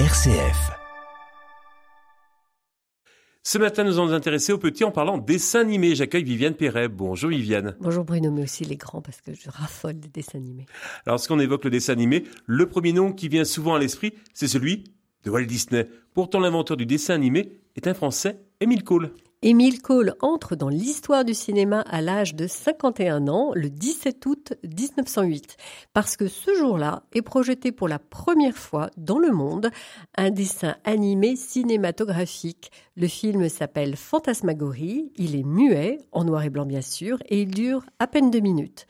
RCF. Ce matin, nous allons nous intéresser aux petits en parlant dessin animé. J'accueille Viviane Perret. Bonjour Viviane. Bonjour Bruno, mais aussi les grands parce que je raffole des dessins animés. Alors, lorsqu'on évoque le dessin animé, le premier nom qui vient souvent à l'esprit, c'est celui de Walt Disney. Pourtant, l'inventeur du dessin animé est un Français, Émile Cole. Émile Cole entre dans l'histoire du cinéma à l'âge de 51 ans, le 17 août 1908, parce que ce jour-là est projeté pour la première fois dans le monde un dessin animé cinématographique. Le film s'appelle Fantasmagorie, il est muet, en noir et blanc bien sûr, et il dure à peine deux minutes.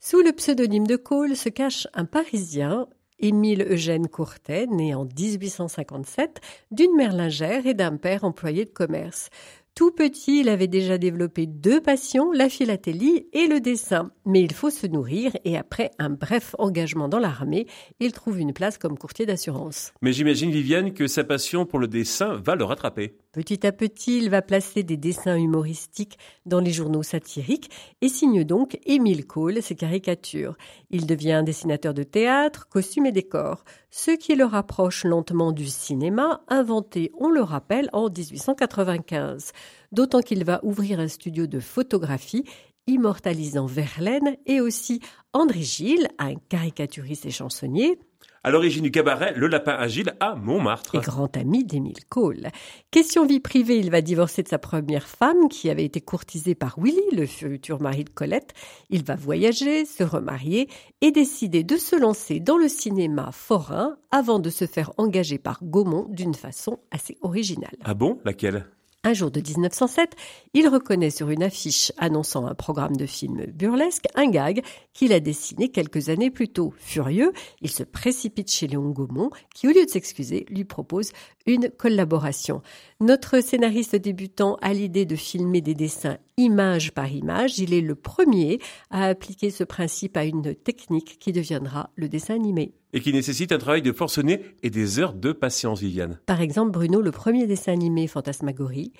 Sous le pseudonyme de Cole se cache un Parisien, Émile Eugène Courtet, né en 1857, d'une mère lingère et d'un père employé de commerce. Tout petit, il avait déjà développé deux passions, la philatélie et le dessin. Mais il faut se nourrir et après un bref engagement dans l'armée, il trouve une place comme courtier d'assurance. Mais j'imagine, Viviane, que sa passion pour le dessin va le rattraper. Petit à petit, il va placer des dessins humoristiques dans les journaux satiriques et signe donc Émile Cole ses caricatures. Il devient dessinateur de théâtre, costumes et décors, ce qui le rapproche lentement du cinéma, inventé, on le rappelle, en 1895. D'autant qu'il va ouvrir un studio de photographie immortalisant Verlaine et aussi André Gilles, un caricaturiste et chansonnier, à l'origine du cabaret Le Lapin Agile à Montmartre. Et grand ami d'Émile Cole. Question vie privée, il va divorcer de sa première femme qui avait été courtisée par Willy, le futur mari de Colette. Il va voyager, se remarier et décider de se lancer dans le cinéma forain avant de se faire engager par Gaumont d'une façon assez originale. Ah bon? Laquelle? Un jour de 1907, il reconnaît sur une affiche annonçant un programme de film burlesque un gag qu'il a dessiné quelques années plus tôt. Furieux, il se précipite chez Léon Gaumont qui, au lieu de s'excuser, lui propose une collaboration. Notre scénariste débutant a l'idée de filmer des dessins image par image. Il est le premier à appliquer ce principe à une technique qui deviendra le dessin animé. Et qui nécessite un travail de forcené et des heures de patience, Viviane. Par exemple, Bruno, le premier dessin animé Fantasmagorie,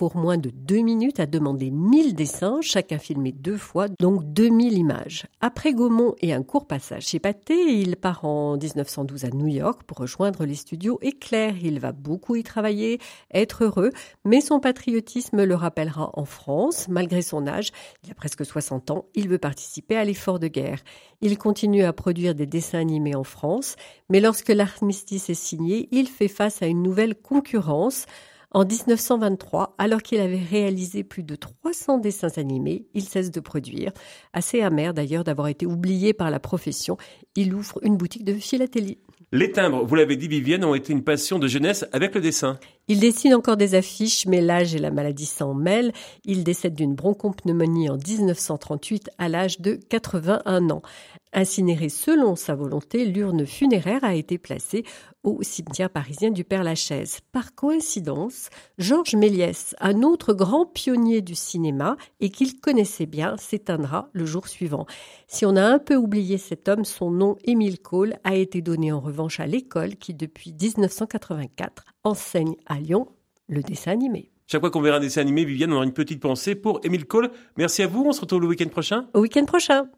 pour moins de deux minutes, a demandé 1000 dessins, chacun filmé deux fois, donc 2000 images. Après Gaumont et un court passage chez Pathé, il part en 1912 à New York pour rejoindre les studios Éclair. Il va beaucoup y travailler, être heureux, mais son patriotisme le rappellera en France. Malgré son âge, il a presque 60 ans, il veut participer à l'effort de guerre. Il continue à produire des dessins animés en France, mais lorsque l'armistice est signé, il fait face à une nouvelle concurrence. En 1923, alors qu'il avait réalisé plus de 300 dessins animés, il cesse de produire. Assez amer d'ailleurs d'avoir été oublié par la profession, il ouvre une boutique de philatélie. Les timbres, vous l'avez dit Vivienne, ont été une passion de jeunesse avec le dessin. Il dessine encore des affiches, mais l'âge et la maladie s'en mêlent. Il décède d'une bronchopneumonie en 1938 à l'âge de 81 ans. Incinéré selon sa volonté, l'urne funéraire a été placée au cimetière parisien du Père-Lachaise. Par coïncidence, Georges Méliès, un autre grand pionnier du cinéma et qu'il connaissait bien, s'éteindra le jour suivant. Si on a un peu oublié cet homme, son nom, Émile Cole, a été donné en revanche à l'école qui, depuis 1984, enseigne à Lyon le dessin animé. Chaque fois qu'on verra un dessin animé, Viviane, on aura une petite pensée pour Émile Cole. Merci à vous, on se retrouve le week-end prochain. Au week-end prochain.